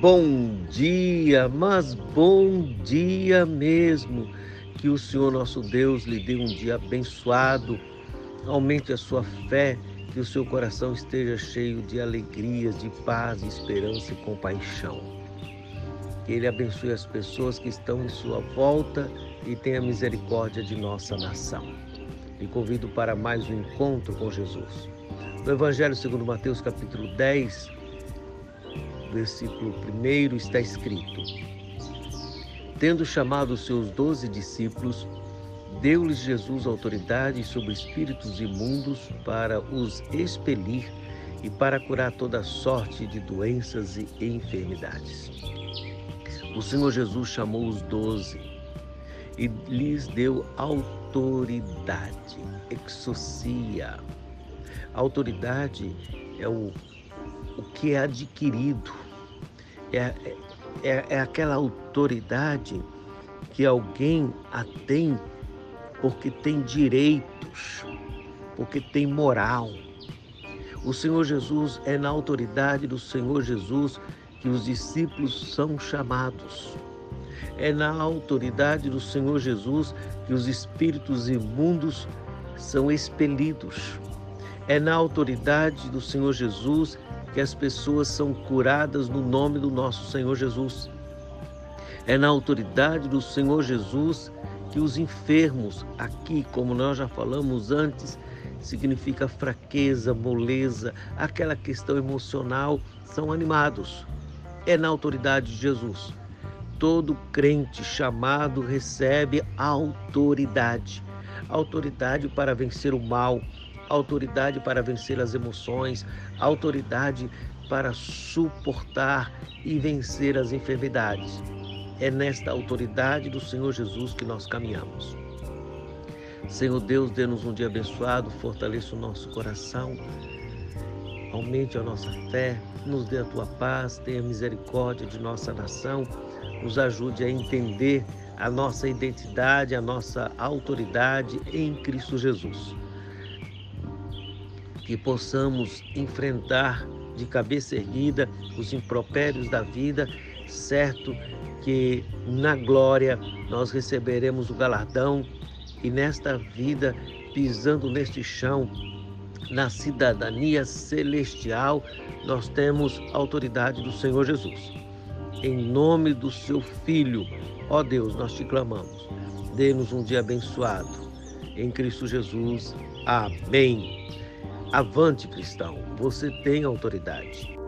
Bom dia, mas bom dia mesmo. Que o Senhor nosso Deus lhe dê um dia abençoado, aumente a sua fé, que o seu coração esteja cheio de alegrias, de paz, esperança e compaixão. Que Ele abençoe as pessoas que estão em sua volta e tenha misericórdia de nossa nação. E convido para mais um encontro com Jesus. No Evangelho segundo Mateus, capítulo 10, versículo 1 está escrito: Tendo chamado os seus doze discípulos, deu-lhes Jesus autoridade sobre espíritos imundos para os expelir e para curar toda sorte de doenças e enfermidades. O Senhor Jesus chamou os doze e lhes deu autoridade, exocia. Autoridade é o o que é adquirido. É, é, é aquela autoridade que alguém a tem porque tem direitos, porque tem moral. O Senhor Jesus é na autoridade do Senhor Jesus que os discípulos são chamados. É na autoridade do Senhor Jesus que os espíritos imundos são expelidos. É na autoridade do Senhor Jesus que as pessoas são curadas no nome do nosso Senhor Jesus. É na autoridade do Senhor Jesus que os enfermos, aqui, como nós já falamos antes, significa fraqueza, moleza, aquela questão emocional, são animados. É na autoridade de Jesus. Todo crente chamado recebe autoridade autoridade para vencer o mal, autoridade para vencer as emoções, autoridade para suportar e vencer as enfermidades. É nesta autoridade do Senhor Jesus que nós caminhamos. Senhor Deus, dê-nos um dia abençoado, fortaleça o nosso coração, aumente a nossa fé, nos dê a tua paz, tenha misericórdia de nossa nação, nos ajude a entender a nossa identidade, a nossa autoridade em Cristo Jesus que possamos enfrentar de cabeça erguida os impropérios da vida, certo que na glória nós receberemos o galardão e nesta vida, pisando neste chão, na cidadania celestial, nós temos autoridade do Senhor Jesus. Em nome do seu Filho, ó Deus, nós te clamamos. Dê-nos um dia abençoado. Em Cristo Jesus. Amém. Avante, cristão, você tem autoridade.